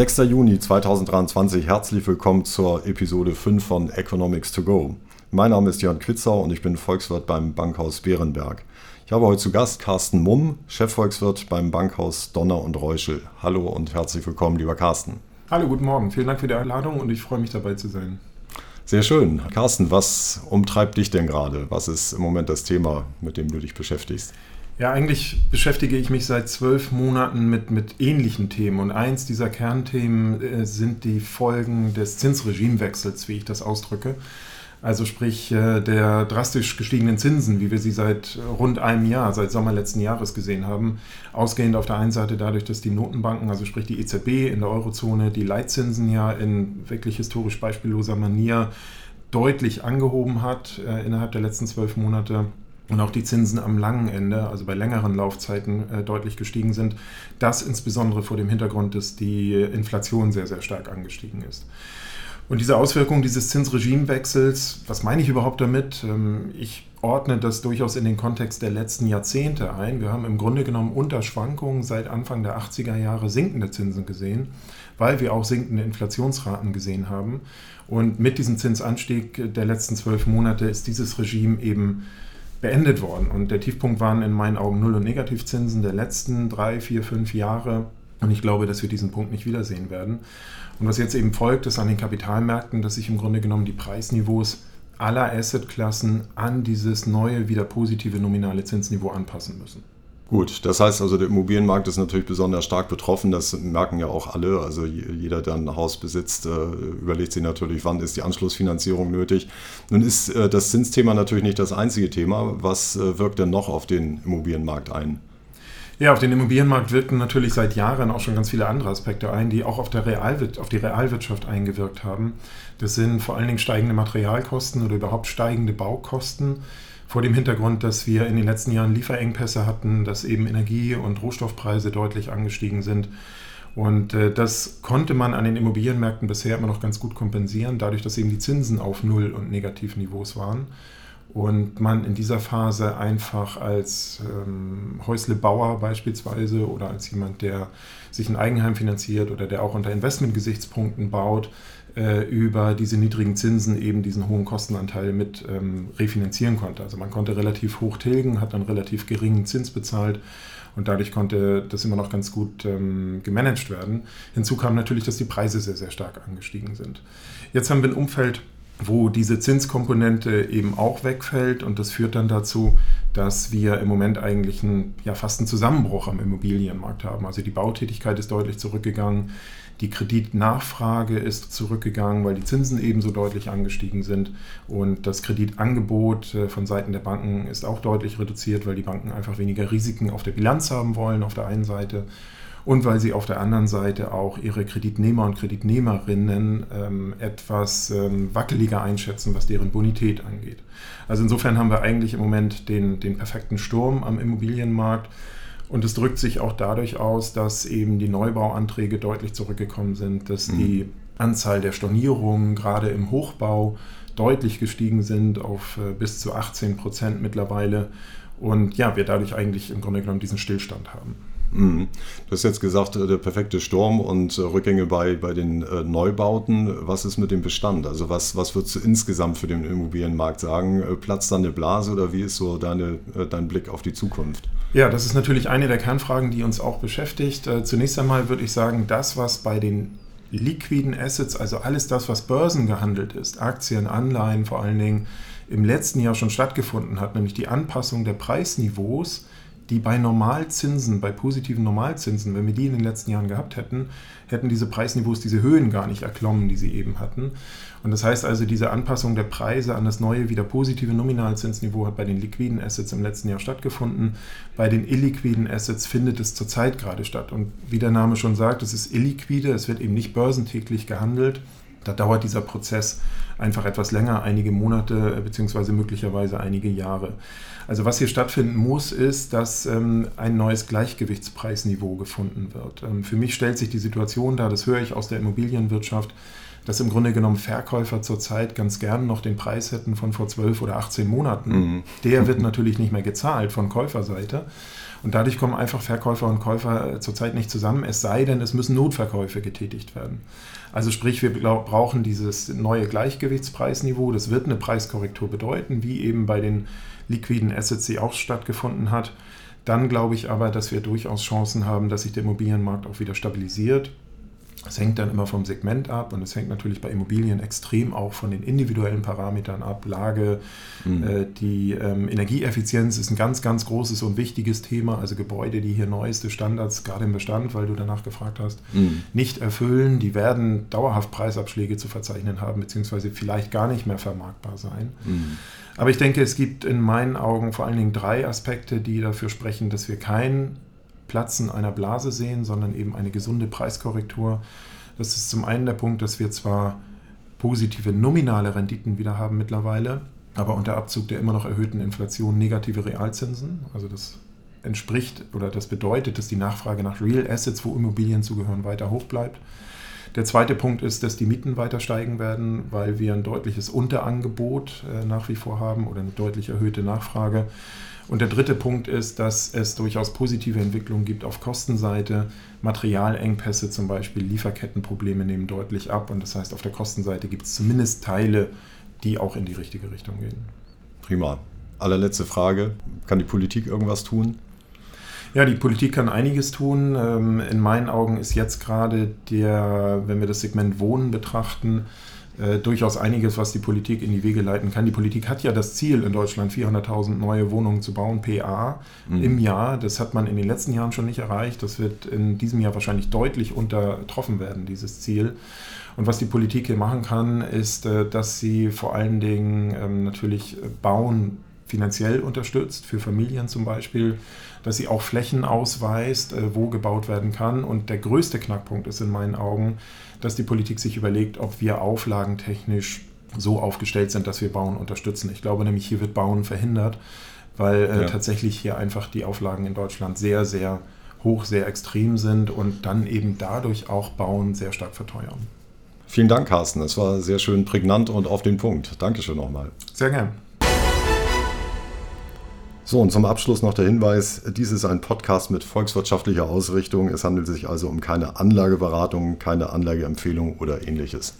6. Juni 2023, herzlich willkommen zur Episode 5 von Economics to Go. Mein Name ist Jan Quitzau und ich bin Volkswirt beim Bankhaus Bärenberg. Ich habe heute zu Gast Carsten Mumm, Chefvolkswirt beim Bankhaus Donner und Reuschel. Hallo und herzlich willkommen, lieber Carsten. Hallo, guten Morgen. Vielen Dank für die Einladung und ich freue mich dabei zu sein. Sehr schön. Carsten, was umtreibt dich denn gerade? Was ist im Moment das Thema, mit dem du dich beschäftigst? Ja, eigentlich beschäftige ich mich seit zwölf Monaten mit, mit ähnlichen Themen. Und eins dieser Kernthemen äh, sind die Folgen des Zinsregimewechsels, wie ich das ausdrücke. Also sprich äh, der drastisch gestiegenen Zinsen, wie wir sie seit rund einem Jahr, seit Sommer letzten Jahres gesehen haben. Ausgehend auf der einen Seite dadurch, dass die Notenbanken, also sprich die EZB in der Eurozone, die Leitzinsen ja in wirklich historisch beispielloser Manier deutlich angehoben hat äh, innerhalb der letzten zwölf Monate und auch die Zinsen am langen Ende, also bei längeren Laufzeiten, äh, deutlich gestiegen sind. Das insbesondere vor dem Hintergrund, dass die Inflation sehr, sehr stark angestiegen ist. Und diese Auswirkungen dieses Zinsregimewechsels, was meine ich überhaupt damit? Ähm, ich ordne das durchaus in den Kontext der letzten Jahrzehnte ein. Wir haben im Grunde genommen unter Schwankungen seit Anfang der 80er Jahre sinkende Zinsen gesehen, weil wir auch sinkende Inflationsraten gesehen haben. Und mit diesem Zinsanstieg der letzten zwölf Monate ist dieses Regime eben beendet worden. Und der Tiefpunkt waren in meinen Augen Null- und Negativzinsen der letzten drei, vier, fünf Jahre. Und ich glaube, dass wir diesen Punkt nicht wiedersehen werden. Und was jetzt eben folgt, ist an den Kapitalmärkten, dass sich im Grunde genommen die Preisniveaus aller Assetklassen an dieses neue, wieder positive nominale Zinsniveau anpassen müssen. Gut, das heißt also, der Immobilienmarkt ist natürlich besonders stark betroffen. Das merken ja auch alle. Also jeder, der ein Haus besitzt, äh, überlegt sich natürlich, wann ist die Anschlussfinanzierung nötig. Nun ist äh, das Zinsthema natürlich nicht das einzige Thema. Was äh, wirkt denn noch auf den Immobilienmarkt ein? Ja, auf den Immobilienmarkt wirken natürlich seit Jahren auch schon ganz viele andere Aspekte ein, die auch auf, der Realwir auf die Realwirtschaft eingewirkt haben. Das sind vor allen Dingen steigende Materialkosten oder überhaupt steigende Baukosten vor dem Hintergrund, dass wir in den letzten Jahren Lieferengpässe hatten, dass eben Energie- und Rohstoffpreise deutlich angestiegen sind. Und äh, das konnte man an den Immobilienmärkten bisher immer noch ganz gut kompensieren, dadurch, dass eben die Zinsen auf Null- und Negativniveaus waren und man in dieser Phase einfach als ähm, Häuslebauer beispielsweise oder als jemand, der sich ein Eigenheim finanziert oder der auch unter Investmentgesichtspunkten baut, äh, über diese niedrigen Zinsen eben diesen hohen Kostenanteil mit ähm, refinanzieren konnte. Also man konnte relativ hoch tilgen, hat dann relativ geringen Zins bezahlt und dadurch konnte das immer noch ganz gut ähm, gemanagt werden. Hinzu kam natürlich, dass die Preise sehr, sehr stark angestiegen sind. Jetzt haben wir ein Umfeld, wo diese Zinskomponente eben auch wegfällt und das führt dann dazu, dass wir im Moment eigentlich einen, ja, fast einen Zusammenbruch am Immobilienmarkt haben. Also die Bautätigkeit ist deutlich zurückgegangen, die Kreditnachfrage ist zurückgegangen, weil die Zinsen ebenso deutlich angestiegen sind und das Kreditangebot äh, von Seiten der Banken ist auch deutlich reduziert, weil die Banken einfach weniger Risiken auf der Bilanz haben wollen auf der einen Seite und weil sie auf der anderen Seite auch ihre Kreditnehmer und Kreditnehmerinnen ähm, etwas ähm, wackeliger einschätzen, was deren Bonität angeht. Also insofern haben wir eigentlich im Moment den, den perfekten Sturm am Immobilienmarkt. Und es drückt sich auch dadurch aus, dass eben die Neubauanträge deutlich zurückgekommen sind, dass mhm. die Anzahl der Stornierungen gerade im Hochbau deutlich gestiegen sind auf äh, bis zu 18 Prozent mittlerweile. Und ja, wir dadurch eigentlich im Grunde genommen diesen Stillstand haben. Mhm. Du hast jetzt gesagt, äh, der perfekte Sturm und äh, Rückgänge bei, bei den äh, Neubauten. Was ist mit dem Bestand? Also was, was würdest du insgesamt für den Immobilienmarkt sagen? Platzt da eine Blase oder wie ist so deine, dein Blick auf die Zukunft? Ja, das ist natürlich eine der Kernfragen, die uns auch beschäftigt. Zunächst einmal würde ich sagen, das, was bei den liquiden Assets, also alles das, was börsengehandelt ist, Aktien, Anleihen vor allen Dingen, im letzten Jahr schon stattgefunden hat, nämlich die Anpassung der Preisniveaus, die bei Normalzinsen, bei positiven Normalzinsen, wenn wir die in den letzten Jahren gehabt hätten, hätten diese Preisniveaus diese Höhen gar nicht erklommen, die sie eben hatten. Und das heißt also, diese Anpassung der Preise an das neue, wieder positive Nominalzinsniveau hat bei den liquiden Assets im letzten Jahr stattgefunden. Bei den illiquiden Assets findet es zurzeit gerade statt. Und wie der Name schon sagt, es ist illiquide, es wird eben nicht börsentäglich gehandelt. Da dauert dieser Prozess einfach etwas länger, einige Monate äh, beziehungsweise möglicherweise einige Jahre. Also was hier stattfinden muss, ist, dass ähm, ein neues Gleichgewichtspreisniveau gefunden wird. Ähm, für mich stellt sich die Situation dar, das höre ich aus der Immobilienwirtschaft, dass im Grunde genommen Verkäufer zurzeit ganz gern noch den Preis hätten von vor 12 oder 18 Monaten. Mhm. Der wird natürlich nicht mehr gezahlt von Käuferseite. Und dadurch kommen einfach Verkäufer und Käufer äh, zurzeit nicht zusammen, es sei denn, es müssen Notverkäufe getätigt werden. Also sprich, wir brauchen dieses neue Gleichgewichtspreisniveau. Das wird eine Preiskorrektur bedeuten, wie eben bei den liquiden Assets sie auch stattgefunden hat. Dann glaube ich aber, dass wir durchaus Chancen haben, dass sich der Immobilienmarkt auch wieder stabilisiert. Es hängt dann immer vom Segment ab und es hängt natürlich bei Immobilien extrem auch von den individuellen Parametern ab. Lage, mhm. äh, die ähm, Energieeffizienz ist ein ganz, ganz großes und wichtiges Thema. Also Gebäude, die hier neueste Standards, gerade im Bestand, weil du danach gefragt hast, mhm. nicht erfüllen, die werden dauerhaft Preisabschläge zu verzeichnen haben, beziehungsweise vielleicht gar nicht mehr vermarktbar sein. Mhm. Aber ich denke, es gibt in meinen Augen vor allen Dingen drei Aspekte, die dafür sprechen, dass wir kein Platzen einer Blase sehen, sondern eben eine gesunde Preiskorrektur. Das ist zum einen der Punkt, dass wir zwar positive nominale Renditen wieder haben mittlerweile, aber unter Abzug der immer noch erhöhten Inflation negative Realzinsen. Also das entspricht oder das bedeutet, dass die Nachfrage nach Real Assets, wo Immobilien zugehören, weiter hoch bleibt. Der zweite Punkt ist, dass die Mieten weiter steigen werden, weil wir ein deutliches Unterangebot äh, nach wie vor haben oder eine deutlich erhöhte Nachfrage. Und der dritte Punkt ist, dass es durchaus positive Entwicklungen gibt auf Kostenseite. Materialengpässe zum Beispiel, Lieferkettenprobleme nehmen deutlich ab. Und das heißt, auf der Kostenseite gibt es zumindest Teile, die auch in die richtige Richtung gehen. Prima. Allerletzte Frage. Kann die Politik irgendwas tun? Ja, die Politik kann einiges tun. Ähm, in meinen Augen ist jetzt gerade der, wenn wir das Segment Wohnen betrachten, äh, durchaus einiges, was die Politik in die Wege leiten kann. Die Politik hat ja das Ziel, in Deutschland 400.000 neue Wohnungen zu bauen, PA, mhm. im Jahr. Das hat man in den letzten Jahren schon nicht erreicht. Das wird in diesem Jahr wahrscheinlich deutlich untertroffen werden, dieses Ziel. Und was die Politik hier machen kann, ist, äh, dass sie vor allen Dingen ähm, natürlich Bauen finanziell unterstützt, für Familien zum Beispiel, dass sie auch Flächen ausweist, äh, wo gebaut werden kann. Und der größte Knackpunkt ist in meinen Augen, dass die Politik sich überlegt, ob wir auflagentechnisch so aufgestellt sind, dass wir Bauen unterstützen. Ich glaube nämlich, hier wird Bauen verhindert, weil äh, ja. tatsächlich hier einfach die Auflagen in Deutschland sehr, sehr hoch, sehr extrem sind und dann eben dadurch auch Bauen sehr stark verteuern. Vielen Dank, Carsten. Es war sehr schön prägnant und auf den Punkt. Dankeschön nochmal. Sehr gern. So, und zum Abschluss noch der Hinweis, dies ist ein Podcast mit volkswirtschaftlicher Ausrichtung. Es handelt sich also um keine Anlageberatung, keine Anlageempfehlung oder ähnliches.